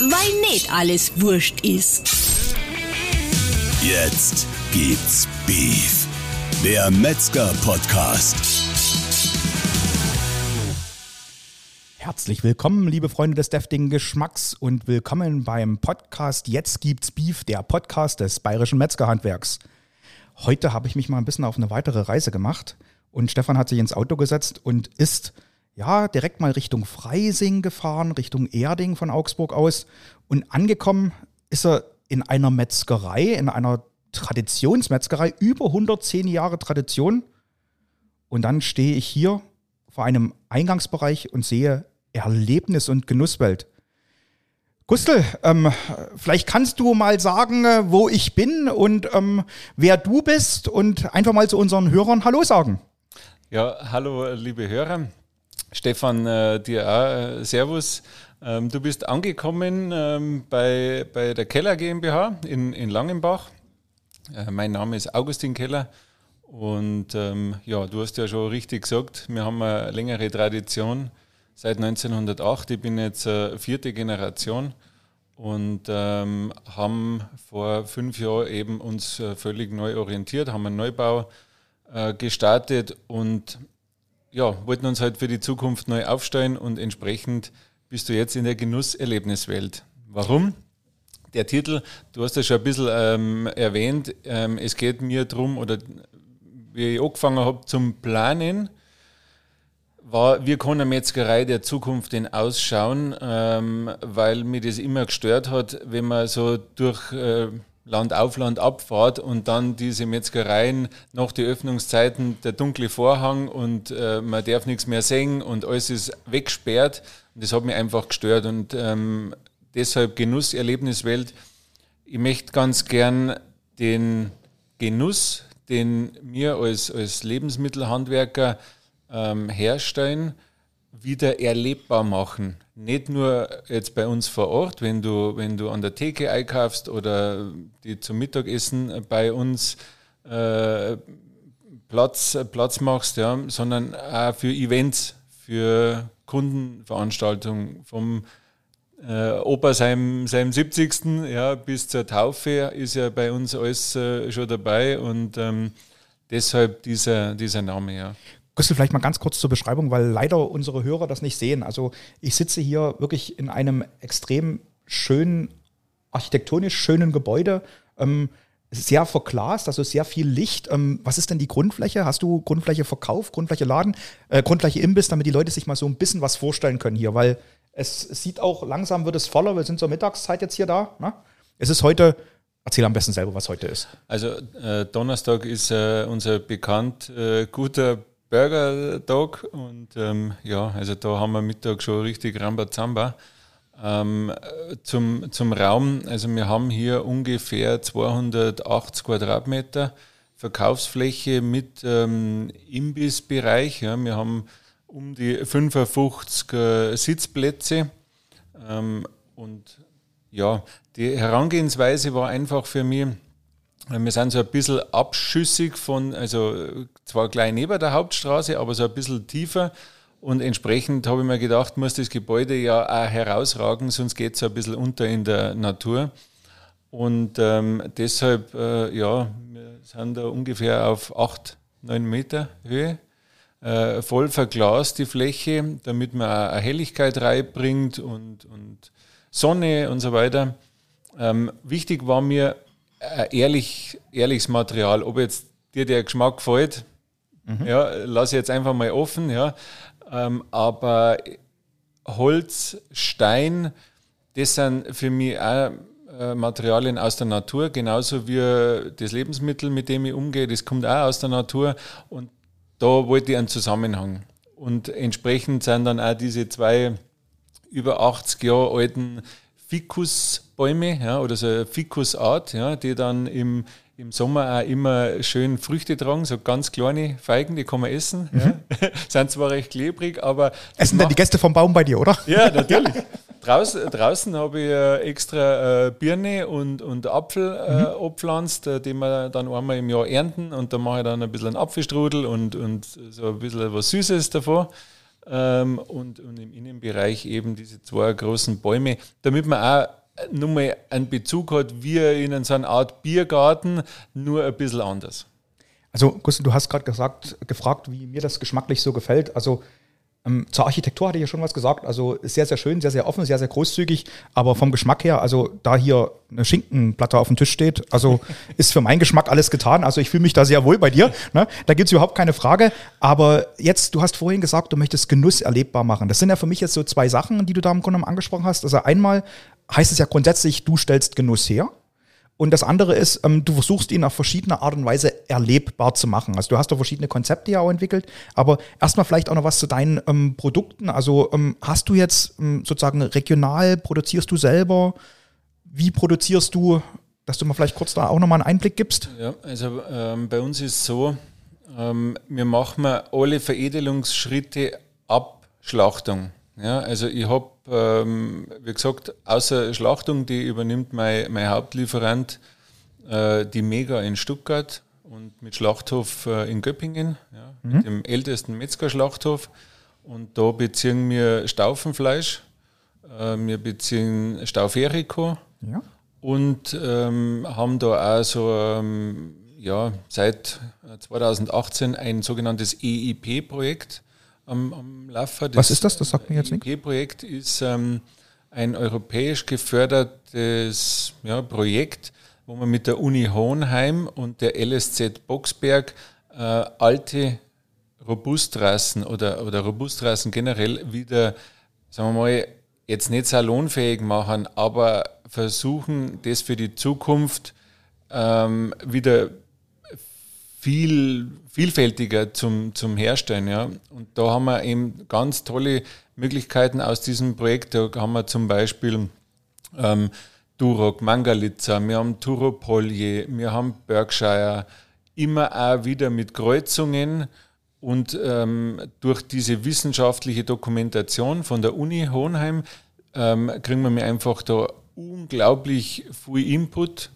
weil nicht alles wurscht ist. Jetzt gibt's Beef, der Metzger-Podcast. Herzlich willkommen, liebe Freunde des deftigen Geschmacks und willkommen beim Podcast Jetzt gibt's Beef, der Podcast des bayerischen Metzgerhandwerks. Heute habe ich mich mal ein bisschen auf eine weitere Reise gemacht und Stefan hat sich ins Auto gesetzt und ist ja direkt mal Richtung Freising gefahren, Richtung Erding von Augsburg aus und angekommen ist er in einer Metzgerei, in einer Traditionsmetzgerei, über 110 Jahre Tradition. Und dann stehe ich hier vor einem Eingangsbereich und sehe Erlebnis- und Genusswelt. Gustl, ähm, vielleicht kannst du mal sagen, äh, wo ich bin und ähm, wer du bist und einfach mal zu unseren Hörern Hallo sagen. Ja, hallo liebe Hörer. Stefan, äh, dir auch äh, Servus. Ähm, du bist angekommen ähm, bei, bei der Keller GmbH in, in Langenbach. Äh, mein Name ist Augustin Keller und ähm, ja, du hast ja schon richtig gesagt, wir haben eine längere Tradition seit 1908. Ich bin jetzt äh, vierte Generation und ähm, haben vor fünf Jahren eben uns äh, völlig neu orientiert, haben einen Neubau äh, gestartet und ja, wollten uns halt für die Zukunft neu aufstellen und entsprechend bist du jetzt in der Genusserlebniswelt. Warum? Der Titel, du hast das schon ein bisschen ähm, erwähnt, ähm, es geht mir darum, oder wie ich angefangen habe zum Planen, war, wir können eine Metzgerei der Zukunft in ausschauen, ähm, weil mir das immer gestört hat, wenn man so durch äh, Land auf Land abfahrt und dann diese Metzgereien nach den Öffnungszeiten der dunkle Vorhang und äh, man darf nichts mehr sehen und alles ist weggesperrt. Und das hat mich einfach gestört und ähm, deshalb Genuss, Erlebniswelt. Ich möchte ganz gern den Genuss, den wir als, als Lebensmittelhandwerker ähm, herstellen, wieder erlebbar machen. Nicht nur jetzt bei uns vor Ort, wenn du, wenn du an der Theke einkaufst oder die zum Mittagessen bei uns äh, Platz, Platz machst, ja, sondern auch für Events, für Kundenveranstaltungen vom äh, Opa seinem, seinem 70. Ja, bis zur Taufe ist ja bei uns alles äh, schon dabei und ähm, deshalb dieser, dieser Name, ja. Gustl, vielleicht mal ganz kurz zur Beschreibung, weil leider unsere Hörer das nicht sehen. Also ich sitze hier wirklich in einem extrem schönen, architektonisch schönen Gebäude. Ähm, sehr verglast, also sehr viel Licht. Ähm, was ist denn die Grundfläche? Hast du Grundfläche Verkauf, Grundfläche Laden, äh, Grundfläche Imbiss, damit die Leute sich mal so ein bisschen was vorstellen können hier? Weil es, es sieht auch, langsam wird es voller. Wir sind zur Mittagszeit jetzt hier da. Ne? Es ist heute Erzähl am besten selber, was heute ist. Also äh, Donnerstag ist äh, unser bekannt äh, guter Burger Dog und ähm, ja, also da haben wir Mittag schon richtig Rambazamba. Ähm, zum, zum Raum, also wir haben hier ungefähr 280 Quadratmeter Verkaufsfläche mit ähm, Imbissbereich. Ja, wir haben um die 55 äh, Sitzplätze ähm, und ja, die Herangehensweise war einfach für mich, wir sind so ein bisschen abschüssig von, also zwar gleich neben der Hauptstraße, aber so ein bisschen tiefer. Und entsprechend habe ich mir gedacht, muss das Gebäude ja auch herausragen, sonst geht es so ein bisschen unter in der Natur. Und ähm, deshalb, äh, ja, wir sind da ungefähr auf 8, 9 Meter Höhe. Äh, voll verglast die Fläche, damit man auch eine Helligkeit reinbringt und, und Sonne und so weiter. Ähm, wichtig war mir, äh, ehrlich, ehrliches Material. Ob jetzt dir der Geschmack gefällt, mhm. ja, lass ich jetzt einfach mal offen, ja. Ähm, aber Holz, Stein, das sind für mich auch äh, Materialien aus der Natur, genauso wie das Lebensmittel, mit dem ich umgehe, das kommt auch aus der Natur und da wollte ich einen Zusammenhang. Und entsprechend sind dann auch diese zwei über 80 Jahre alten Fikusbäume ja, oder so eine Fikusart, ja, die dann im, im Sommer auch immer schön Früchte tragen, so ganz kleine Feigen, die kann man essen. Mhm. Ja. Sind zwar recht klebrig, aber. Essen denn die Gäste vom Baum bei dir, oder? Ja, natürlich. draußen, draußen habe ich äh, extra äh, Birne und, und Apfel äh, mhm. abpflanzt, äh, die wir dann einmal im Jahr ernten und da mache ich dann ein bisschen einen Apfelstrudel und, und so ein bisschen was Süßes davor. Ähm, und, und im Innenbereich eben diese zwei großen Bäume, damit man auch nochmal einen Bezug hat, wie in so einer Art Biergarten, nur ein bisschen anders. Also, Gustav, du hast gerade gesagt, gefragt, wie mir das geschmacklich so gefällt. Also, zur Architektur hatte ich ja schon was gesagt. Also sehr, sehr schön, sehr, sehr offen, sehr, sehr großzügig. Aber vom Geschmack her, also da hier eine Schinkenplatte auf dem Tisch steht, also ist für meinen Geschmack alles getan. Also ich fühle mich da sehr wohl bei dir. Ne? Da gibt es überhaupt keine Frage. Aber jetzt, du hast vorhin gesagt, du möchtest Genuss erlebbar machen. Das sind ja für mich jetzt so zwei Sachen, die du da im Grunde angesprochen hast. Also einmal heißt es ja grundsätzlich, du stellst Genuss her. Und das andere ist, ähm, du versuchst ihn auf verschiedene Art und Weise erlebbar zu machen. Also du hast da verschiedene Konzepte ja auch entwickelt, aber erstmal vielleicht auch noch was zu deinen ähm, Produkten. Also ähm, hast du jetzt ähm, sozusagen regional, produzierst du selber? Wie produzierst du, dass du mal vielleicht kurz da auch nochmal einen Einblick gibst? Ja, also ähm, bei uns ist es so, ähm, wir machen alle Veredelungsschritte ab Schlachtung. Ja, also ich habe, ähm, wie gesagt, außer Schlachtung, die übernimmt mein, mein Hauptlieferant, äh, die Mega in Stuttgart und mit Schlachthof äh, in Göppingen, ja, mhm. mit dem ältesten Metzgerschlachthof. Und da beziehen wir Staufenfleisch, äh, wir beziehen Stauferiko ja. und ähm, haben da auch so ähm, ja, seit 2018 ein sogenanntes EIP-Projekt am, am Laufen. Was ist das? Das sagt mir jetzt nicht. Das projekt ist ähm, ein europäisch gefördertes ja, Projekt, wo man mit der Uni Hohenheim und der LSZ Boxberg äh, alte Robustrassen oder, oder Robustrassen generell wieder, sagen wir mal, jetzt nicht salonfähig machen, aber versuchen, das für die Zukunft ähm, wieder viel vielfältiger zum, zum Herstellen. Ja. Und da haben wir eben ganz tolle Möglichkeiten aus diesem Projekt. Da haben wir zum Beispiel ähm, Duroc, Mangalitza, wir haben Turopolje, wir haben Berkshire, immer auch wieder mit Kreuzungen und ähm, durch diese wissenschaftliche Dokumentation von der Uni Hohenheim ähm, kriegen wir mir einfach da unglaublich viel Input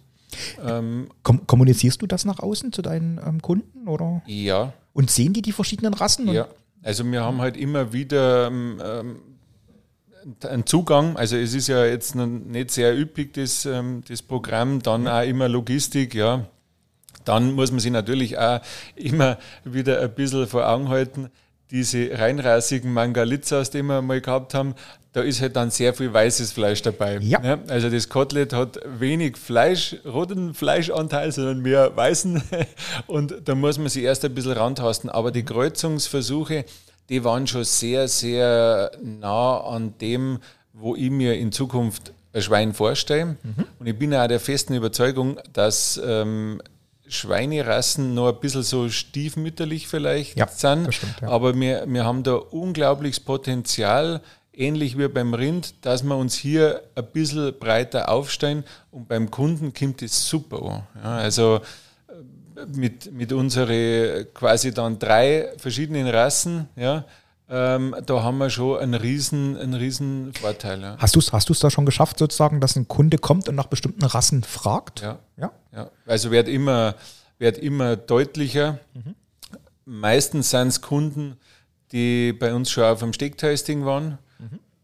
ähm, Kom kommunizierst du das nach außen zu deinen ähm, Kunden? Oder? Ja. Und sehen die die verschiedenen Rassen? Ja. Also wir haben halt immer wieder ähm, ähm, einen Zugang. Also es ist ja jetzt nicht sehr üppig, das, ähm, das Programm. Dann auch immer Logistik, ja. Dann muss man sich natürlich auch immer wieder ein bisschen vor Augen halten, diese reinrassigen Mangalitzas, die wir mal gehabt haben, da ist halt dann sehr viel weißes Fleisch dabei. Ja. ja also das Kotelett hat wenig Fleisch, roten Fleischanteil, sondern mehr weißen. Und da muss man sich erst ein bisschen rantasten. Aber die Kreuzungsversuche, die waren schon sehr, sehr nah an dem, wo ich mir in Zukunft ein Schwein vorstelle. Mhm. Und ich bin auch der festen Überzeugung, dass ähm, Schweinerassen noch ein bisschen so stiefmütterlich vielleicht ja, sind. Stimmt, ja. Aber wir, wir haben da unglaubliches Potenzial, ähnlich wie beim Rind, dass wir uns hier ein bisschen breiter aufstellen und beim Kunden kommt es super an. Ja, also äh, mit, mit unseren quasi dann drei verschiedenen Rassen, ja, ähm, da haben wir schon einen riesen, einen riesen Vorteil. Ja. Hast du es hast da schon geschafft, sozusagen, dass ein Kunde kommt und nach bestimmten Rassen fragt? Ja. ja? ja. Also wird immer, wird immer deutlicher. Mhm. Meistens sind es Kunden, die bei uns schon auf dem Stegtasting waren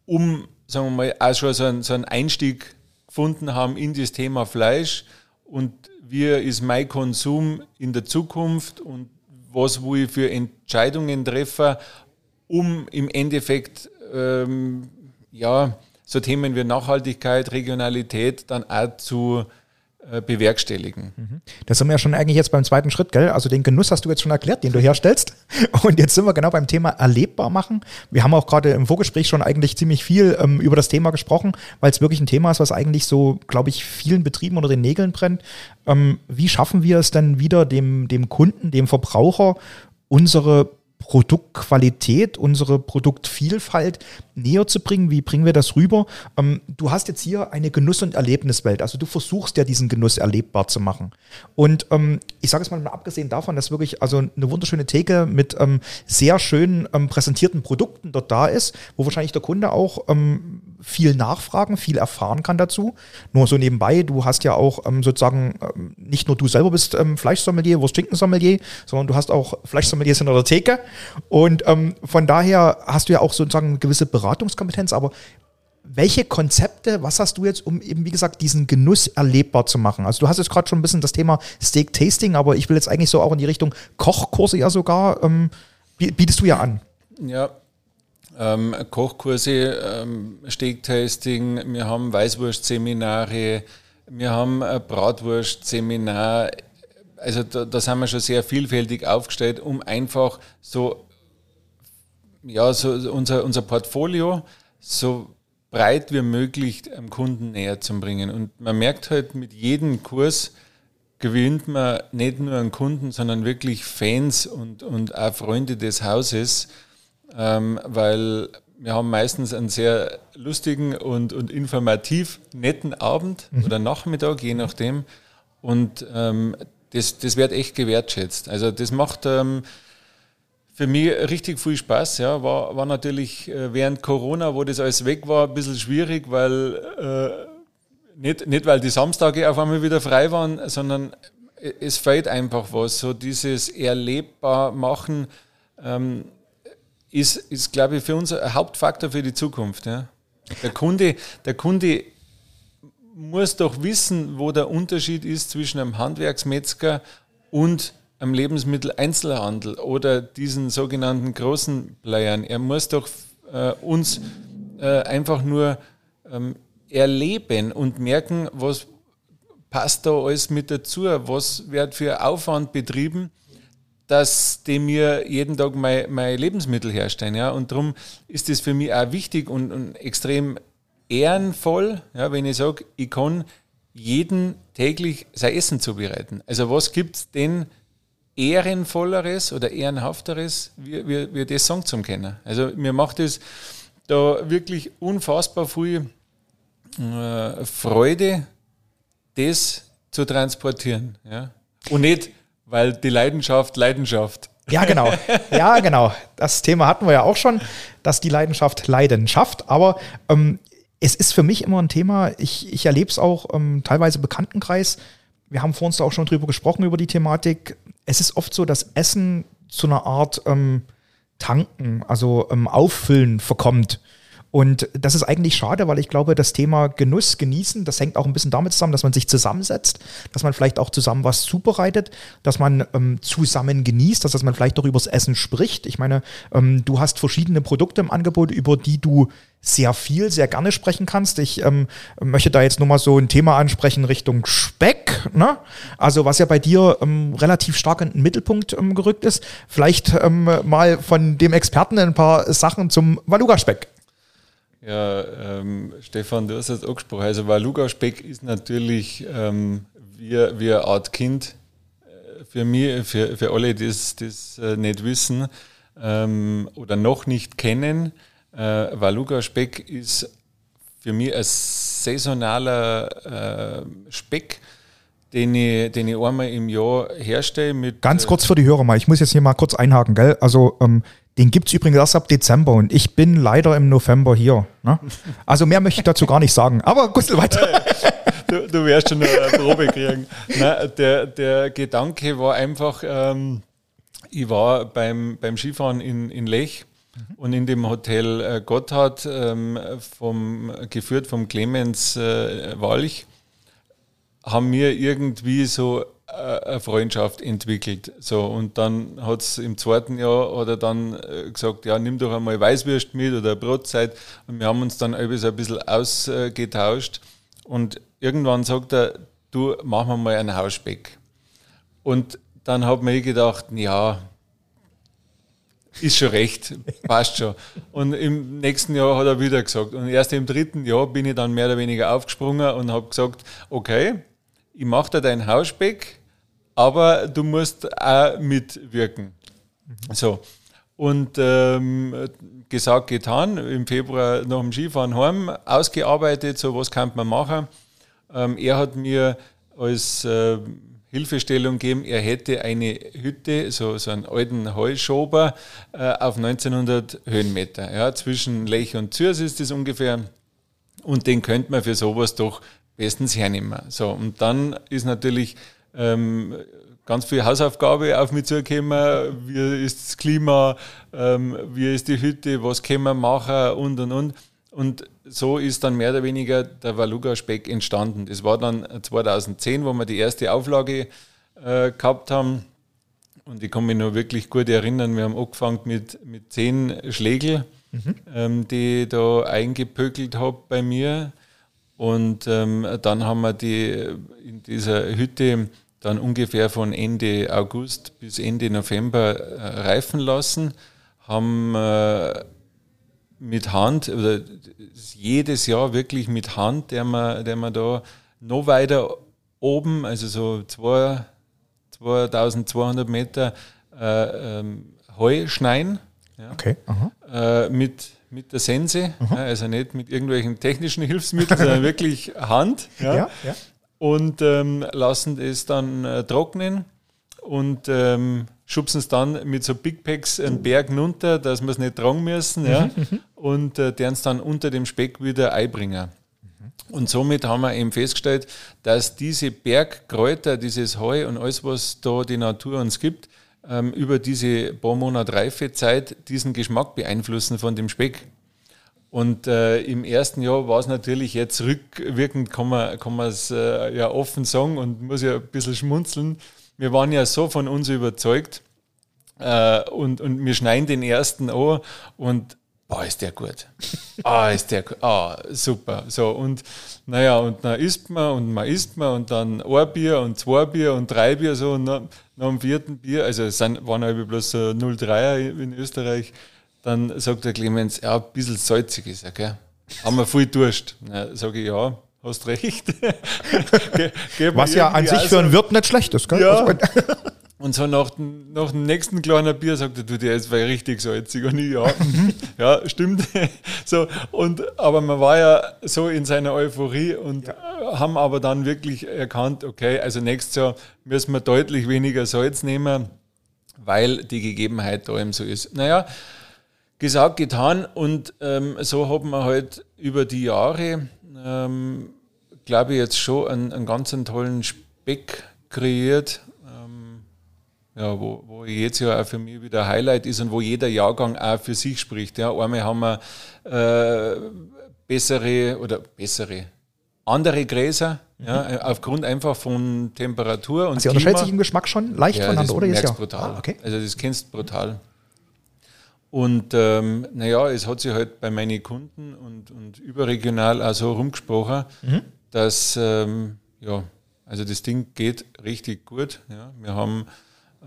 um, sagen wir mal, auch schon so einen, so einen Einstieg gefunden haben in das Thema Fleisch und wie ist mein Konsum in der Zukunft und was wo ich für Entscheidungen treffe, um im Endeffekt ähm, ja, so Themen wie Nachhaltigkeit, Regionalität dann auch zu äh, bewerkstelligen. Mhm. Das sind wir ja schon eigentlich jetzt beim zweiten Schritt, gell? Also den Genuss hast du jetzt schon erklärt, den du herstellst. Und jetzt sind wir genau beim Thema erlebbar machen. Wir haben auch gerade im Vorgespräch schon eigentlich ziemlich viel ähm, über das Thema gesprochen, weil es wirklich ein Thema ist, was eigentlich so, glaube ich, vielen Betrieben unter den Nägeln brennt. Ähm, wie schaffen wir es denn wieder dem, dem Kunden, dem Verbraucher, unsere Produktqualität, unsere Produktvielfalt näher zu bringen. Wie bringen wir das rüber? Ähm, du hast jetzt hier eine Genuss- und Erlebniswelt. Also du versuchst ja diesen Genuss erlebbar zu machen. Und ähm, ich sage es mal, abgesehen davon, dass wirklich also eine wunderschöne Theke mit ähm, sehr schön ähm, präsentierten Produkten dort da ist, wo wahrscheinlich der Kunde auch ähm, viel nachfragen, viel erfahren kann dazu. Nur so nebenbei, du hast ja auch ähm, sozusagen, ähm, nicht nur du selber bist ähm, Fleischsommelier, Wurst-Schinken-Sommelier, sondern du hast auch Fleischsommeliers in der Theke. Und ähm, von daher hast du ja auch sozusagen eine gewisse Beratungskompetenz. Aber welche Konzepte, was hast du jetzt, um eben, wie gesagt, diesen Genuss erlebbar zu machen? Also du hast jetzt gerade schon ein bisschen das Thema Steak-Tasting, aber ich will jetzt eigentlich so auch in die Richtung Kochkurse ja sogar, ähm, bietest du ja an. Ja, ähm, Kochkurse, ähm, Steak-Tasting, wir haben Weißwurst-Seminare, wir haben ein Bratwurst-Seminar. Also da, da sind wir schon sehr vielfältig aufgestellt, um einfach so, ja, so unser, unser Portfolio so breit wie möglich am Kunden näher zu bringen. Und man merkt halt, mit jedem Kurs gewinnt man nicht nur einen Kunden, sondern wirklich Fans und, und auch Freunde des Hauses ähm, weil wir haben meistens einen sehr lustigen und, und informativ netten Abend mhm. oder Nachmittag, je nachdem. Und ähm, das, das wird echt gewertschätzt. Also das macht ähm, für mich richtig viel Spaß. Ja. War, war natürlich äh, während Corona, wo das alles weg war, ein bisschen schwierig, weil äh, nicht, nicht weil die Samstage auf einmal wieder frei waren, sondern es fehlt einfach was. So dieses erlebbar machen. Ähm, ist, ist glaube ich, für uns ein Hauptfaktor für die Zukunft. Ja. Der, Kunde, der Kunde muss doch wissen, wo der Unterschied ist zwischen einem Handwerksmetzger und einem Lebensmitteleinzelhandel oder diesen sogenannten großen Playern. Er muss doch äh, uns äh, einfach nur ähm, erleben und merken, was passt da alles mit dazu, was wird für Aufwand betrieben dass die mir jeden Tag mein, mein Lebensmittel herstellen. Ja? Und darum ist es für mich auch wichtig und, und extrem ehrenvoll, ja, wenn ich sage, ich kann jeden täglich sein Essen zubereiten. Also was gibt es denn ehrenvolleres oder ehrenhafteres, wie, wie, wie das sagen zu können? Also mir macht es da wirklich unfassbar viel äh, Freude, das zu transportieren. Ja? Und nicht weil die Leidenschaft Leidenschaft. Ja, genau. Ja, genau. Das Thema hatten wir ja auch schon, dass die Leidenschaft Leidenschaft. Aber ähm, es ist für mich immer ein Thema. Ich, ich erlebe es auch ähm, teilweise im Bekanntenkreis. Wir haben vor uns da auch schon drüber gesprochen, über die Thematik. Es ist oft so, dass Essen zu einer Art ähm, Tanken, also ähm, Auffüllen verkommt. Und das ist eigentlich schade, weil ich glaube, das Thema Genuss, Genießen, das hängt auch ein bisschen damit zusammen, dass man sich zusammensetzt, dass man vielleicht auch zusammen was zubereitet, dass man ähm, zusammen genießt, dass, dass man vielleicht auch übers Essen spricht. Ich meine, ähm, du hast verschiedene Produkte im Angebot, über die du sehr viel, sehr gerne sprechen kannst. Ich ähm, möchte da jetzt nur mal so ein Thema ansprechen Richtung Speck, ne? Also was ja bei dir ähm, relativ stark in den Mittelpunkt ähm, gerückt ist. Vielleicht ähm, mal von dem Experten ein paar Sachen zum Valuga-Speck. Ja, ähm, Stefan, du hast es angesprochen. Also Waluga-Speck ist natürlich ähm, wie, wie eine Art Kind äh, für mich, für, für alle, die das äh, nicht wissen ähm, oder noch nicht kennen. Äh, Waluga-Speck ist für mich ein saisonaler äh, Speck, den ich, den ich einmal im Jahr herstelle. Mit, Ganz kurz für die Hörer mal, ich muss jetzt hier mal kurz einhaken, gell? Also ähm, den gibt es übrigens erst ab Dezember und ich bin leider im November hier. Ne? Also mehr möchte ich dazu gar nicht sagen. Aber Gustl, weiter. Du, du wirst schon eine Probe kriegen. Nein, der, der Gedanke war einfach, ähm, ich war beim, beim Skifahren in, in Lech und in dem Hotel äh, Gotthard, ähm, vom, geführt vom Clemens äh, Walch, haben wir irgendwie so eine Freundschaft entwickelt. So, und dann hat es im zweiten Jahr oder dann äh, gesagt, ja, nimm doch einmal Weißwürst mit oder Brotzeit. Und wir haben uns dann so ein bisschen ausgetauscht. Und irgendwann sagt er, du, mach mal mal einen Hausspeck. Und dann habe ich gedacht, ja, ist schon recht, passt schon. Und im nächsten Jahr hat er wieder gesagt. Und erst im dritten Jahr bin ich dann mehr oder weniger aufgesprungen und habe gesagt, okay, ich mache da dein Hausspeck, aber du musst auch mitwirken. Mhm. So. Und ähm, gesagt, getan, im Februar nach dem Skifahren heim, ausgearbeitet, so was kann man machen. Ähm, er hat mir als äh, Hilfestellung gegeben, er hätte eine Hütte, so, so einen alten Heuschober äh, auf 1900 Höhenmeter. Ja, zwischen Lech und Zürs ist das ungefähr. Und den könnte man für sowas doch bestens hernehmen. So, und dann ist natürlich ähm, ganz viel Hausaufgabe auf mich zugekommen. Wie ist das Klima? Ähm, wie ist die Hütte? Was können wir machen? Und, und, und. Und so ist dann mehr oder weniger der Valuga-Speck entstanden. Das war dann 2010, wo wir die erste Auflage äh, gehabt haben. Und ich kann mich noch wirklich gut erinnern, wir haben angefangen mit, mit zehn Schlägel, mhm. ähm, die ich da eingepökelt habe bei mir. Und ähm, dann haben wir die in dieser Hütte dann ungefähr von Ende August bis Ende November äh, reifen lassen, haben äh, mit Hand, oder jedes Jahr wirklich mit Hand, der man, der man da noch weiter oben, also so zwei, 2200 Meter äh, ähm, Heu schneien. Ja, okay. Äh, mit, mit der Sense, ja, also nicht mit irgendwelchen technischen Hilfsmitteln, sondern wirklich Hand. Ja, ja, ja. Und ähm, lassen es dann äh, trocknen und ähm, schubsen es dann mit so Big Packs einen Berg runter, dass wir es nicht tragen müssen, ja, mhm, mhm. und äh, deren es dann unter dem Speck wieder einbringen. Und somit haben wir eben festgestellt, dass diese Bergkräuter, dieses Heu und alles, was da die Natur uns gibt, ähm, über diese paar Monate Reifezeit diesen Geschmack beeinflussen von dem Speck. Und äh, im ersten Jahr war es natürlich jetzt rückwirkend, kann man, es äh, ja offen sagen und muss ja ein bisschen schmunzeln. Wir waren ja so von uns überzeugt äh, und, und wir schneiden den ersten an und boah, ist der gut. Ah, ist der gut. Ah, super. So, und naja, und dann isst man und man isst man und dann ein Bier und zwei Bier und drei Bier so und nach, nach dem vierten Bier, also es sind, waren halt bloß so 0,3er in Österreich, dann sagt der Clemens, ja, ein bisschen salzig ist er, gell? Haben wir viel Durst. Na, sage ich, ja, hast recht. Ge Was ja an sich für einen Wirt nicht schlecht ist, gell? Ja. Und so nach, nach dem nächsten kleinen Bier sagt er, du, der ist richtig salzig. Und ich, ja, mhm. ja, stimmt. so, und, aber man war ja so in seiner Euphorie und ja. haben aber dann wirklich erkannt, okay, also nächstes Jahr müssen wir deutlich weniger Salz nehmen, weil die Gegebenheit da eben so ist. Naja, gesagt, getan und ähm, so haben wir halt über die Jahre, ähm, glaube ich, jetzt schon einen, einen ganz tollen Speck kreiert ja, wo, wo jetzt ja auch für mich wieder Highlight ist und wo jeder Jahrgang auch für sich spricht. Ja, einmal haben wir äh, bessere oder bessere, andere Gräser, mhm. ja, aufgrund einfach von Temperatur und also unterscheidet sich im Geschmack schon leicht ja, voneinander, oder? Das merkst ja. brutal. Ah, okay. Also das kennst du brutal. Und ähm, naja, es hat sich halt bei meinen Kunden und, und überregional auch so rumgesprochen, mhm. dass ähm, ja, also das Ding geht richtig gut. Ja. Wir haben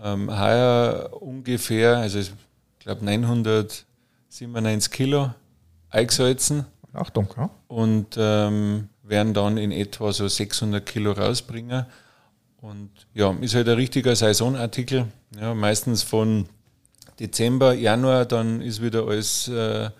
ähm, heuer ungefähr, also ich glaube 997 Kilo eingesalzen. Achtung, ja. Und ähm, werden dann in etwa so 600 Kilo rausbringen. Und ja, ist halt ein richtiger Saisonartikel. Ja, meistens von Dezember, Januar, dann ist wieder alles äh,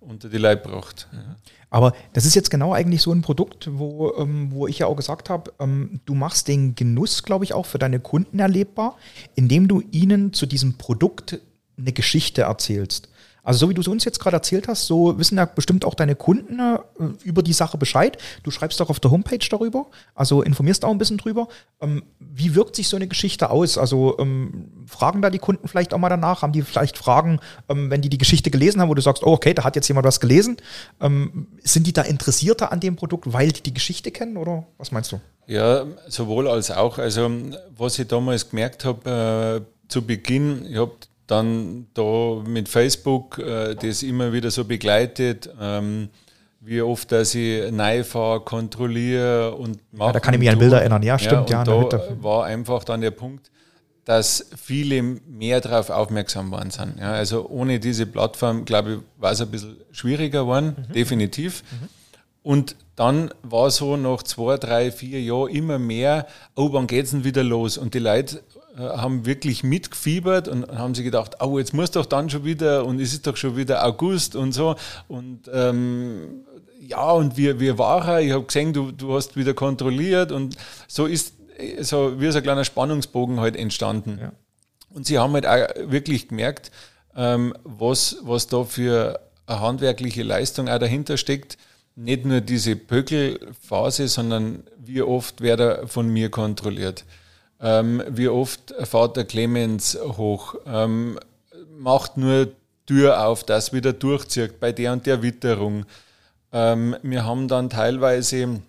unter die Leib gebracht. Ja. Aber das ist jetzt genau eigentlich so ein Produkt, wo, ähm, wo ich ja auch gesagt habe, ähm, du machst den Genuss, glaube ich, auch für deine Kunden erlebbar, indem du ihnen zu diesem Produkt eine Geschichte erzählst. Also so wie du es uns jetzt gerade erzählt hast, so wissen ja bestimmt auch deine Kunden äh, über die Sache Bescheid. Du schreibst auch auf der Homepage darüber, also informierst auch ein bisschen drüber. Ähm, wie wirkt sich so eine Geschichte aus? Also ähm, fragen da die Kunden vielleicht auch mal danach? Haben die vielleicht Fragen, ähm, wenn die die Geschichte gelesen haben, wo du sagst, oh okay, da hat jetzt jemand was gelesen? Ähm, sind die da interessierter an dem Produkt, weil die die Geschichte kennen oder was meinst du? Ja, sowohl als auch. Also was ich damals gemerkt habe, äh, zu Beginn, ich habe dann da mit Facebook äh, das immer wieder so begleitet, ähm, wie oft dass ich neu fahre, kontrolliere und mache. Ja, da kann ich mich an Bilder erinnern, ja, stimmt. Ja, und ja, da war einfach dann der Punkt, dass viele mehr darauf aufmerksam waren sind. Ja, also ohne diese Plattform, glaube ich, war es ein bisschen schwieriger geworden, mhm. definitiv. Mhm. Und dann war so nach zwei, drei, vier Jahren immer mehr, oh, wann geht es denn wieder los? Und die Leute haben wirklich mitgefiebert und haben sich gedacht, oh, jetzt muss doch dann schon wieder und es ist doch schon wieder August und so. Und ähm, ja, und wir, wir waren, ich habe gesehen, du, du hast wieder kontrolliert und so ist so wie so ein kleiner Spannungsbogen halt entstanden. Ja. Und sie haben halt auch wirklich gemerkt, ähm, was, was da für eine handwerkliche Leistung auch dahinter steckt nicht nur diese Pökelphase, sondern wie oft wird er von mir kontrolliert. Ähm, wie oft fährt der Clemens hoch, ähm, macht nur Tür auf, das wieder durchzieht bei der und der Witterung. Ähm, wir haben dann teilweise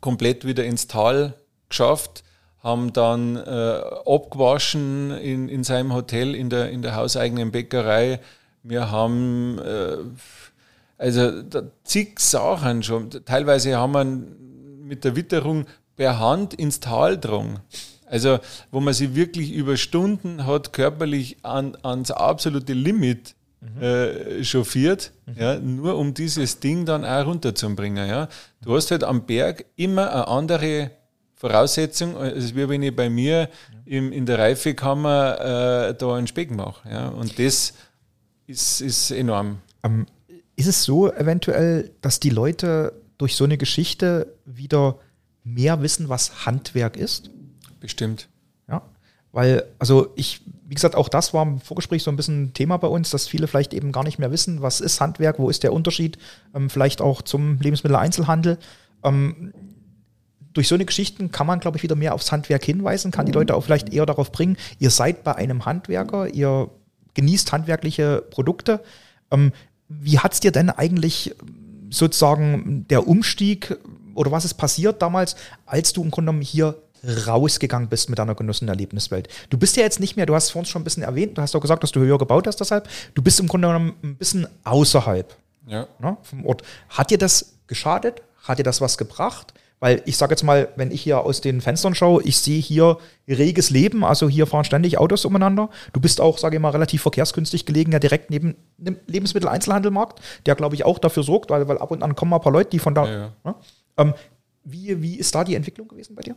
komplett wieder ins Tal geschafft, haben dann äh, abgewaschen in, in seinem Hotel, in der, in der hauseigenen Bäckerei. Wir haben äh, also da, zig Sachen schon. Teilweise haben wir mit der Witterung per Hand ins Tal drang. Also wo man sich wirklich über Stunden hat körperlich an, ans absolute Limit mhm. äh, chauffiert, mhm. ja, nur um dieses Ding dann auch runterzubringen. Ja. Du hast halt am Berg immer eine andere Voraussetzung, als wie wenn ich bei mir im, in der Reifekammer äh, da einen Speck mache. Ja. Und das ist, ist enorm. Um, ist es so eventuell, dass die Leute durch so eine Geschichte wieder mehr wissen, was Handwerk ist? Bestimmt. Ja. Weil, also ich, wie gesagt, auch das war im Vorgespräch so ein bisschen Thema bei uns, dass viele vielleicht eben gar nicht mehr wissen, was ist Handwerk, wo ist der Unterschied, ähm, vielleicht auch zum Lebensmitteleinzelhandel. Ähm, durch so eine Geschichten kann man, glaube ich, wieder mehr aufs Handwerk hinweisen, kann die Leute auch vielleicht eher darauf bringen, ihr seid bei einem Handwerker, ihr genießt handwerkliche Produkte. Ähm, wie hat es dir denn eigentlich sozusagen der Umstieg oder was ist passiert damals, als du im Grunde genommen hier rausgegangen bist mit deiner genossenen Erlebniswelt. Du bist ja jetzt nicht mehr, du hast vorhin schon ein bisschen erwähnt, du hast auch gesagt, dass du höher gebaut hast deshalb. Du bist im Grunde genommen ein bisschen außerhalb ja. ne, vom Ort. Hat dir das geschadet? Hat dir das was gebracht? Weil ich sage jetzt mal, wenn ich hier aus den Fenstern schaue, ich sehe hier reges Leben, also hier fahren ständig Autos umeinander. Du bist auch, sage ich mal, relativ verkehrsgünstig gelegen, ja direkt neben dem Lebensmitteleinzelhandelmarkt, der glaube ich auch dafür sorgt, weil, weil ab und an kommen mal ein paar Leute, die von da. Ja, ja. Ne? Ähm, wie, wie ist da die Entwicklung gewesen bei dir?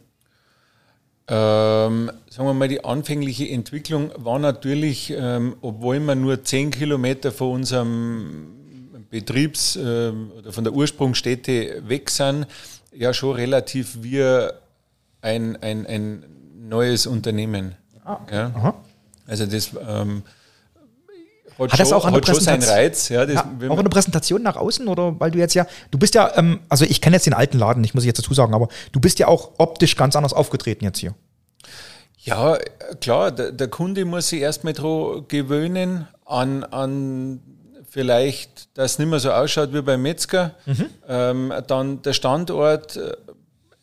Ähm, sagen wir mal, die anfängliche Entwicklung war natürlich, ähm, obwohl wir nur 10 Kilometer von unserem Betriebs- äh, oder von der Ursprungsstätte weg sind, ja schon relativ wie ein, ein, ein neues Unternehmen. Ah, ja? Also das ähm, hat, hat das auch, eine seinen Reiz. Ja, ja, auch eine Präsentation nach außen oder weil du jetzt ja, du bist ja, ähm, also ich kenne jetzt den alten Laden, ich muss jetzt dazu sagen, aber du bist ja auch optisch ganz anders aufgetreten jetzt hier. Ja, klar, der, der Kunde muss sich erstmal daran gewöhnen an, an vielleicht, dass es nicht mehr so ausschaut wie beim Metzger. Mhm. Ähm, dann der Standort, äh,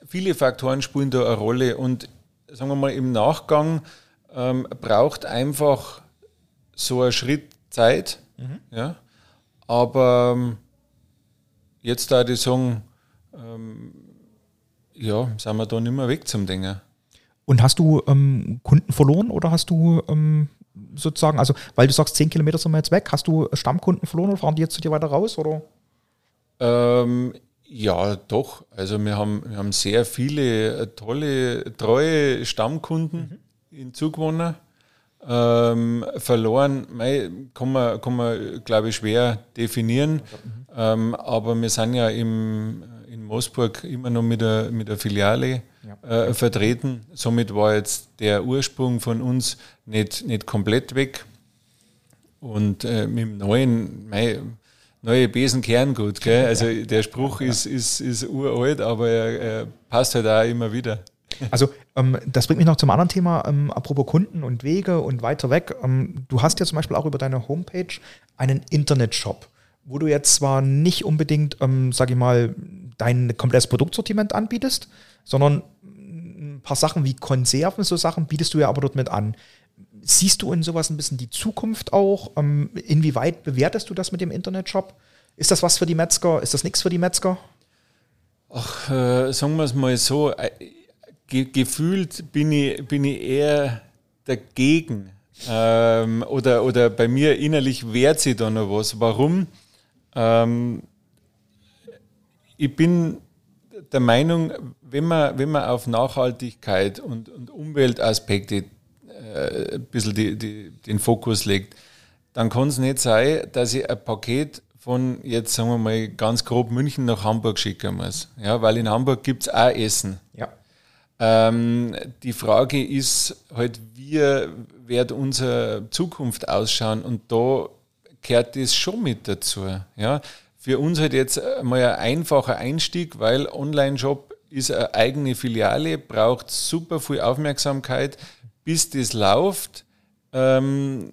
viele Faktoren spielen da eine Rolle und sagen wir mal im Nachgang ähm, braucht einfach so ein Schritt Zeit. Mhm. Ja. Aber ähm, jetzt da die sagen, ähm, ja, sind wir da nicht mehr weg zum Dinger. Und hast du ähm, Kunden verloren oder hast du ähm, sozusagen, also weil du sagst, 10 Kilometer sind wir jetzt weg, hast du Stammkunden verloren oder fahren die jetzt zu dir weiter raus? Oder? Ähm, ja, doch. Also wir haben, wir haben sehr viele äh, tolle, treue Stammkunden mhm. in Zugwohner. Ähm, verloren, mei, kann man, kann man glaube ich, schwer definieren. Mhm. Ähm, aber wir sind ja im, in Moosburg immer noch mit der, mit der Filiale ja. äh, vertreten. Somit war jetzt der Ursprung von uns nicht, nicht komplett weg. Und äh, mit dem neuen, mei, neue Besen kehren gut. Gell? Also der Spruch ist, ist, ist uralt, aber er, er passt halt auch immer wieder. Also ähm, das bringt mich noch zum anderen Thema, ähm, apropos Kunden und Wege und weiter weg. Ähm, du hast ja zum Beispiel auch über deine Homepage einen Internetshop, wo du jetzt zwar nicht unbedingt, ähm, sage ich mal, dein komplettes Produktsortiment anbietest, sondern ein paar Sachen wie Konserven, so Sachen bietest du ja aber dort mit an. Siehst du in sowas ein bisschen die Zukunft auch? Ähm, inwieweit bewertest du das mit dem Internetshop? Ist das was für die Metzger? Ist das nichts für die Metzger? Ach, äh, sagen wir es mal so, äh, ge gefühlt bin ich, bin ich eher dagegen. Ähm, oder, oder bei mir innerlich wehrt sich da noch was. Warum? Ähm, ich bin der Meinung, wenn man, wenn man auf Nachhaltigkeit und, und Umweltaspekte äh, ein bisschen die, die, den Fokus legt, dann kann es nicht sein, dass ich ein Paket von jetzt sagen wir mal ganz grob München nach Hamburg schicken muss. Ja, weil in Hamburg gibt es auch Essen. Ja. Ähm, die Frage ist halt, wie wird unsere Zukunft ausschauen? Und da gehört das schon mit dazu. Ja? für uns halt jetzt mal ein einfacher Einstieg, weil Online-Shop ist eine eigene Filiale, braucht super viel Aufmerksamkeit, bis das läuft. Ähm,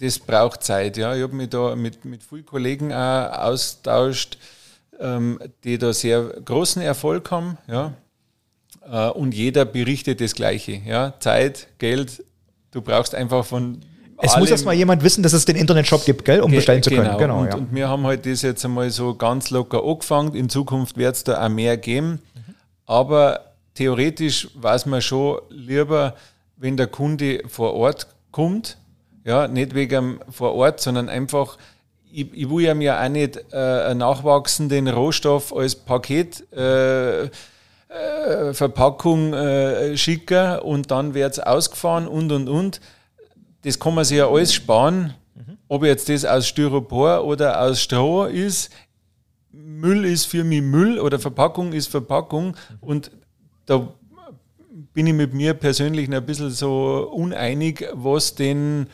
das braucht Zeit. Ja. Ich habe mich da mit, mit vielen Kollegen auch austauscht, ähm, die da sehr großen Erfolg haben. Ja. Äh, und jeder berichtet das Gleiche. Ja. Zeit, Geld, du brauchst einfach von es muss erst mal jemand wissen, dass es den Internetshop gibt, gell, um bestellen zu können. Genau, genau und, ja. und wir haben halt das jetzt einmal so ganz locker angefangen. In Zukunft wird es da auch mehr geben. Mhm. Aber theoretisch weiß man schon lieber, wenn der Kunde vor Ort kommt, ja, nicht wegen vor Ort, sondern einfach, ich, ich will ja mir auch nicht äh, einen nachwachsenden Rohstoff als Paket äh, äh, Verpackung äh, schicken und dann wird es ausgefahren und und und das kann man sich ja alles sparen. Mhm. Ob jetzt das aus Styropor oder aus Stroh ist, Müll ist für mich Müll oder Verpackung ist Verpackung. Mhm. Und da bin ich mit mir persönlich ein bisschen so uneinig, was denn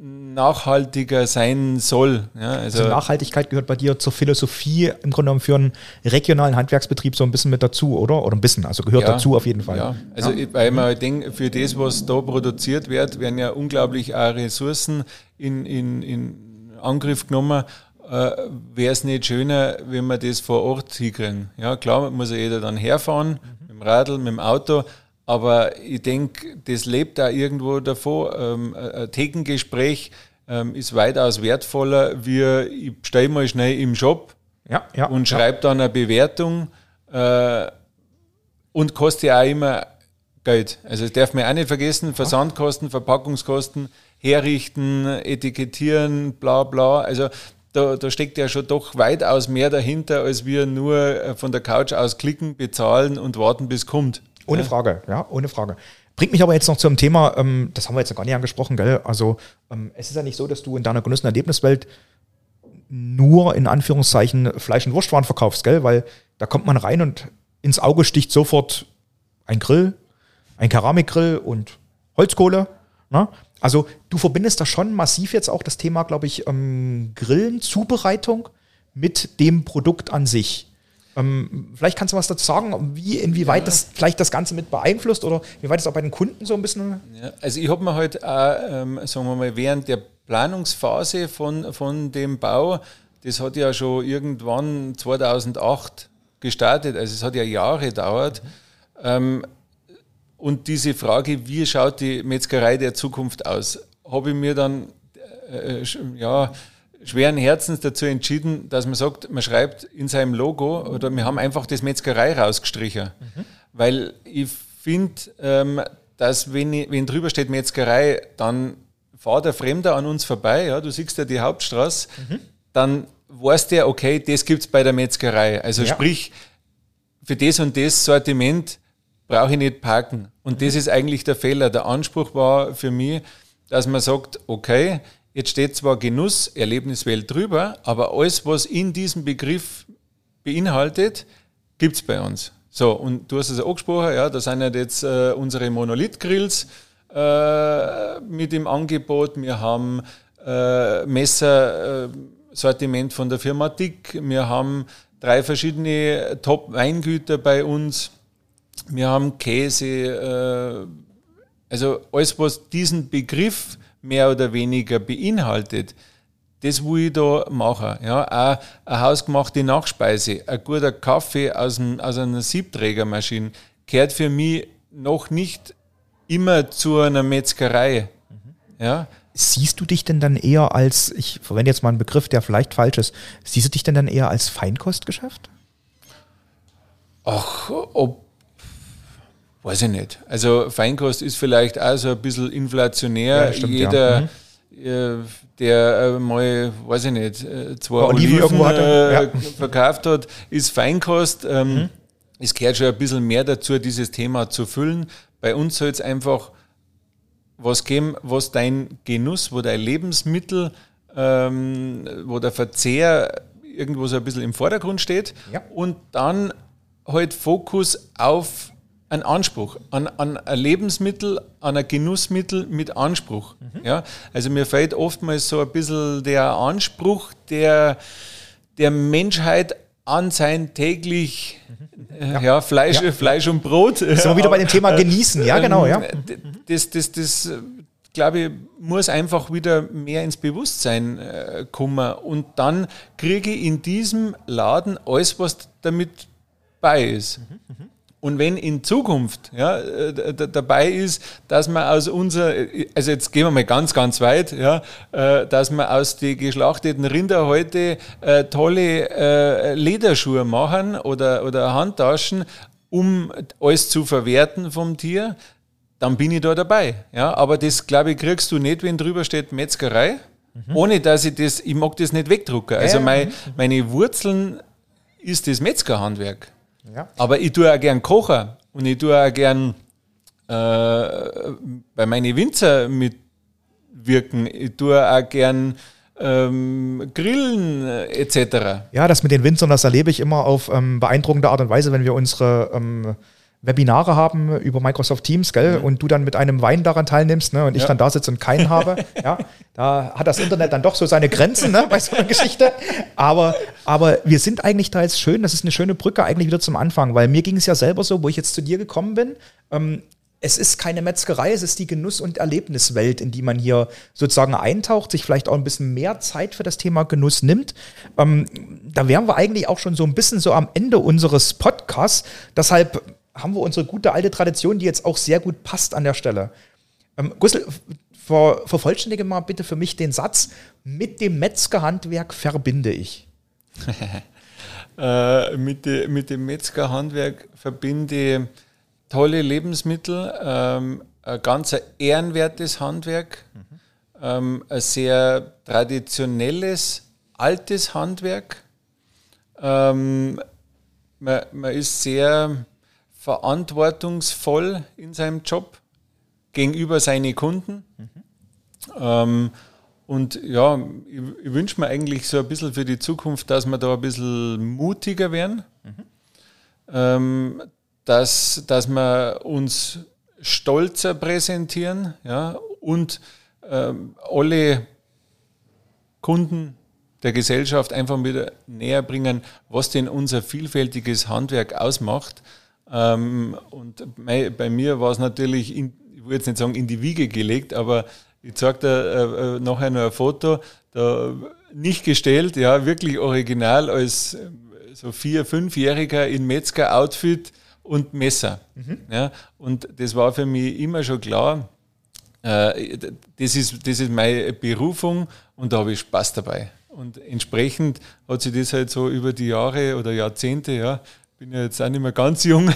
nachhaltiger sein soll. Ja, also, also, Nachhaltigkeit gehört bei dir zur Philosophie im Grunde genommen für einen regionalen Handwerksbetrieb so ein bisschen mit dazu, oder? Oder ein bisschen, also gehört ja, dazu auf jeden Fall. Ja, also ja. weil man halt denkt, für das, was da produziert wird, werden ja unglaublich auch Ressourcen in, in, in Angriff genommen. Äh, Wäre es nicht schöner, wenn wir das vor Ort hinkriegen? Ja, klar, muss ja jeder dann herfahren, mhm. mit dem Radl, mit dem Auto, aber ich denke, das lebt da irgendwo davon. Ähm, ein Thekengespräch ähm, ist weitaus wertvoller, wie ich stehe mal schnell im Shop ja, ja, und schreibe ja. dann eine Bewertung äh, und kostet ja auch immer Geld. Also das darf man auch nicht vergessen, Versandkosten, Verpackungskosten, herrichten, etikettieren, bla bla. Also da, da, steckt ja schon doch weitaus mehr dahinter, als wir nur äh, von der Couch aus klicken, bezahlen und warten, bis es kommt. Ohne Frage, ja, ohne Frage. Bringt mich aber jetzt noch zum Thema, ähm, das haben wir jetzt noch gar nicht angesprochen, gell? Also, ähm, es ist ja nicht so, dass du in deiner Genuss- und Erlebniswelt nur in Anführungszeichen Fleisch- und Wurstwaren verkaufst, gell? Weil da kommt man rein und ins Auge sticht sofort ein Grill, ein Keramikgrill und Holzkohle. Ne? Also du verbindest da schon massiv jetzt auch das Thema, glaube ich, ähm, Grillen, Zubereitung mit dem Produkt an sich. Ähm, vielleicht kannst du was dazu sagen, wie, inwieweit ja. das vielleicht das Ganze mit beeinflusst oder wie weit es auch bei den Kunden so ein bisschen. Ja, also ich habe mir halt auch, ähm, sagen wir mal, während der Planungsphase von, von dem Bau, das hat ja schon irgendwann 2008 gestartet, also es hat ja Jahre gedauert. Mhm. Ähm, und diese Frage, wie schaut die Metzgerei der Zukunft aus, habe ich mir dann äh, äh ja, schweren Herzens dazu entschieden, dass man sagt, man schreibt in seinem Logo oder wir haben einfach das Metzgerei rausgestrichen. Mhm. Weil ich finde, ähm, dass wenn, ich, wenn drüber steht Metzgerei, dann fährt der Fremder an uns vorbei, ja, du siehst ja die Hauptstraße, mhm. dann weißt der, okay, das gibt es bei der Metzgerei. Also ja. sprich, für das und das Sortiment brauche ich nicht parken. Und mhm. das ist eigentlich der Fehler. Der Anspruch war für mich, dass man sagt, okay, Jetzt steht zwar Genuss, Erlebniswelt drüber, aber alles, was in diesem Begriff beinhaltet, gibt es bei uns. So, und du hast es angesprochen, ja, da sind jetzt äh, unsere Monolith-Grills äh, mit im Angebot. Wir haben äh, Messersortiment von der Firma Dick. Wir haben drei verschiedene Top-Weingüter bei uns. Wir haben Käse, äh, also alles, was diesen Begriff mehr oder weniger beinhaltet, das will ich da machen. Ja, auch eine hausgemachte Nachspeise, ein guter Kaffee aus, dem, aus einer Siebträgermaschine gehört für mich noch nicht immer zu einer Metzgerei. Mhm. Ja. Siehst du dich denn dann eher als, ich verwende jetzt mal einen Begriff, der vielleicht falsch ist, siehst du dich denn dann eher als Feinkostgeschäft? Ach, ob Weiß ich nicht. Also Feinkost ist vielleicht auch so ein bisschen inflationär. Ja, stimmt, Jeder, mhm. der äh, mal, weiß ich nicht, äh, zwei Oliven, Oliven äh, ja. verkauft hat, ist Feinkost. Ähm, mhm. Es gehört schon ein bisschen mehr dazu, dieses Thema zu füllen. Bei uns soll es einfach was geben, was dein Genuss, wo dein Lebensmittel, ähm, wo der Verzehr irgendwo so ein bisschen im Vordergrund steht. Ja. Und dann halt Fokus auf ein Anspruch an, an ein Lebensmittel, an ein Genussmittel mit Anspruch. Mhm. Ja? Also mir fehlt oftmals so ein bisschen der Anspruch, der, der Menschheit an sein täglich äh, ja. Fleisch, Ja. Fleisch und Brot. Sind wir wieder bei dem Thema genießen, ja, genau, ja. Ähm, Das, das, das, glaube ich, muss einfach wieder mehr ins Bewusstsein äh, kommen. Und dann kriege ich in diesem Laden alles, was damit bei ist. Und wenn in Zukunft ja, äh, dabei ist, dass man aus unser, also jetzt gehen wir mal ganz, ganz weit, ja, äh, dass man aus den geschlachteten Rinder heute äh, tolle äh, Lederschuhe machen oder, oder Handtaschen, um alles zu verwerten vom Tier, dann bin ich da dabei. Ja, aber das, glaube ich, kriegst du nicht, wenn drüber steht Metzgerei, ohne dass ich das, ich mag das nicht wegdrucken. Also ja. mein, meine Wurzeln ist das Metzgerhandwerk. Ja. Aber ich tue auch gern kochen und ich tue auch gern äh, bei meinen Winzer mitwirken. Ich tue auch gern ähm, grillen äh, etc. Ja, das mit den Winzern, das erlebe ich immer auf ähm, beeindruckende Art und Weise, wenn wir unsere ähm, Webinare haben über Microsoft Teams, gell, und du dann mit einem Wein daran teilnimmst, ne, und ich Ja. dann da sitze und keinen habe, ja, da hat das Internet dann doch so seine Grenzen, ne, bei so einer Geschichte. Aber, aber wir sind eigentlich da jetzt schön, das ist eine schöne Brücke eigentlich wieder zum Anfang, weil mir ging es ja selber so, wo ich jetzt zu dir gekommen bin, ähm, es ist keine Metzgerei, es ist die Genuss- und Erlebniswelt, in die man hier sozusagen eintaucht, sich vielleicht auch ein bisschen mehr Zeit für das Thema Genuss nimmt. Ähm, da wären wir eigentlich auch schon so ein bisschen so am Ende unseres Podcasts. Deshalb haben wir unsere gute alte Tradition, die jetzt auch sehr gut passt an der Stelle. Ähm, Gustl, ver, vervollständige mal bitte für mich den Satz, mit dem Metzgerhandwerk verbinde ich. Äh, mit, de, mit dem Metzgerhandwerk verbinde ich tolle Lebensmittel, ähm, ein ganz ehrenwertes Handwerk, ähm, ein sehr traditionelles, altes Handwerk. Ähm, man, man ist sehr verantwortungsvoll in seinem Job gegenüber seinen Kunden. Ähm, und ja, ich, ich wünsche mir eigentlich so ein bisschen für die Zukunft, dass wir da ein bisschen mutiger werden, ähm, dass, dass wir uns stolzer präsentieren ja, und ähm, alle Kunden der Gesellschaft einfach wieder näher bringen, was denn unser vielfältiges Handwerk ausmacht. Ähm, und bei mir war es natürlich, in, ich will jetzt nicht sagen in die Wiege gelegt, aber ich zeige dir äh, äh, nachher noch ein Foto, da nicht gestellt, ja, wirklich original als äh, so vier-, fünfjähriger in Metzger-Outfit und Messer. Ja, und das war für mich immer schon klar, äh, das, ist, das ist meine Berufung und da habe ich Spaß dabei. Und entsprechend hat sich das halt so über die Jahre oder Jahrzehnte, ja, bin ja jetzt auch nicht mehr ganz jung,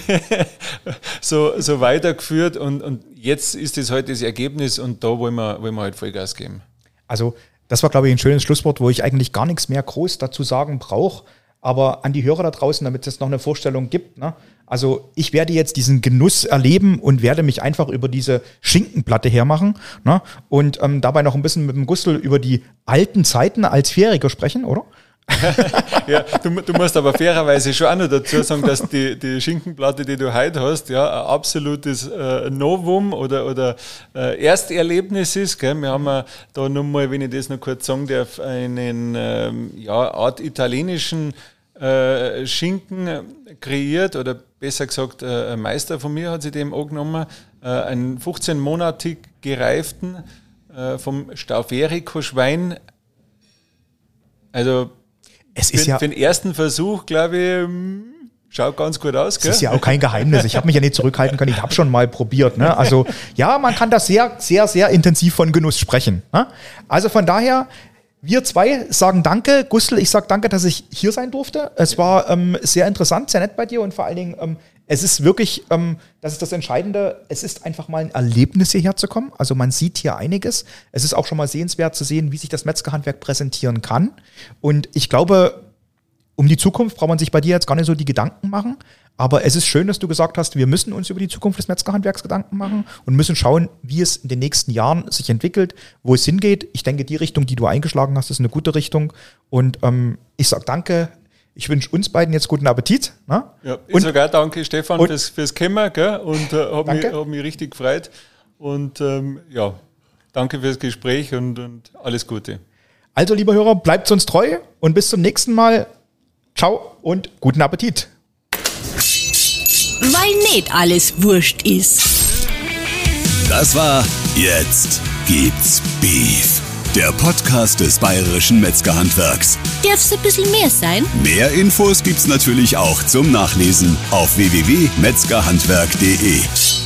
so, so weitergeführt und, und jetzt ist das halt das Ergebnis und da wollen wir, wollen wir halt Vollgas geben. Also, das war, glaube ich, ein schönes Schlusswort, wo ich eigentlich gar nichts mehr groß dazu sagen brauche. Aber an die Hörer da draußen, damit es noch eine Vorstellung gibt, ne? Also ich werde jetzt diesen Genuss erleben und werde mich einfach über diese Schinkenplatte hermachen ne? und ähm, dabei noch ein bisschen mit dem Gustl über die alten Zeiten als Vierjähriger sprechen, oder? Ja, du, du musst aber fairerweise schon auch noch dazu sagen, dass die, die Schinkenplatte, die du heute hast, ja, ein absolutes äh, Novum oder, oder äh, Ersterlebnis ist. Gell? Wir haben da nochmal, wenn ich das noch kurz sagen darf, einen ähm, ja, Art italienischen äh, Schinken kreiert oder besser gesagt, äh, ein Meister von mir hat sich dem angenommen, äh, einen 15-monatig gereiften äh, vom Stauferico-Schwein. Also Es für, ist ja, für den ersten Versuch, glaube ich, hm, schaut ganz gut aus. es Gell? ist ja auch kein Geheimnis. Ich habe mich ja nicht zurückhalten können. Ich habe schon mal probiert. Ne? Also ja, man kann da sehr, sehr, sehr intensiv von Genuss sprechen. Ne? Also von daher, wir zwei sagen Danke. Gustl, ich sage Danke, dass ich hier sein durfte. Es war ähm, sehr interessant, sehr nett bei dir und vor allen Dingen, ähm, es ist wirklich, ähm, das ist das Entscheidende, es ist einfach mal ein Erlebnis hierher zu kommen. Also man sieht hier einiges. Es ist auch schon mal sehenswert zu sehen, wie sich das Metzgerhandwerk präsentieren kann. Und ich glaube, um die Zukunft braucht man sich bei dir jetzt gar nicht so die Gedanken machen. Aber es ist schön, dass du gesagt hast, wir müssen uns über die Zukunft des Metzgerhandwerks Gedanken machen und müssen schauen, wie es in den nächsten Jahren sich entwickelt, wo es hingeht. Ich denke, die Richtung, die du eingeschlagen hast, ist eine gute Richtung. Und ähm, ich sage danke. Ich wünsche uns beiden jetzt guten Appetit. Ne? Ja, ich Und- sogar danke Stefan und- fürs, fürs gell? und äh, habe mich, hab mich richtig gefreut. Und ähm, ja, danke fürs Gespräch und, und alles Gute. Also, liebe Hörer, bleibt uns treu und bis zum nächsten Mal. Ciao und guten Appetit. Weil nicht alles wurscht ist. Das war Jetzt gibt's Beef. Der Podcast des Bayerischen Metzgerhandwerks. Darf's ein bisschen mehr sein? Mehr Infos gibt's natürlich auch zum Nachlesen auf www.metzgerhandwerk.de.